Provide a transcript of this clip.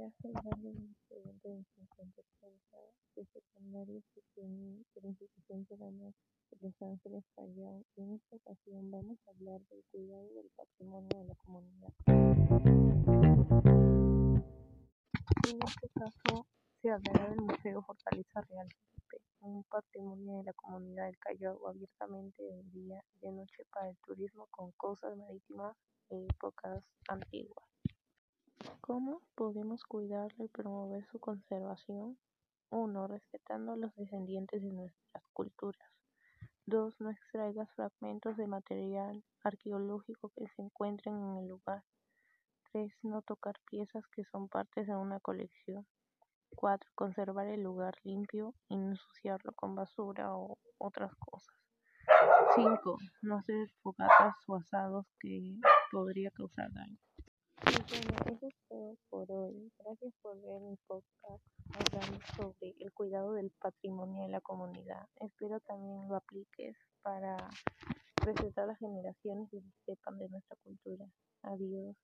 Un estudiante de 50 80 de de la institución peruana de Los Ángeles Callao y en esta ocasión vamos a hablar del cuidado del patrimonio de la comunidad. En este caso se hablará del Museo Fortaleza Real un patrimonio de la comunidad del Callao abiertamente de día y de noche para el turismo con cosas marítimas de épocas antiguas. ¿Cómo podemos cuidarlo y promover su conservación? 1. Respetando a los descendientes de nuestras culturas. 2. No extraigas fragmentos de material arqueológico que se encuentren en el lugar. 3. No tocar piezas que son partes de una colección. 4. Conservar el lugar limpio y no ensuciarlo con basura o otras cosas. 5. No hacer fogatas o asados que podría causar daño. Y bueno, eso es todo por hoy. Gracias por ver mi podcast hablando sobre el cuidado del patrimonio de la comunidad. Espero también lo apliques para presentar a las generaciones que sepan de nuestra cultura. Adiós.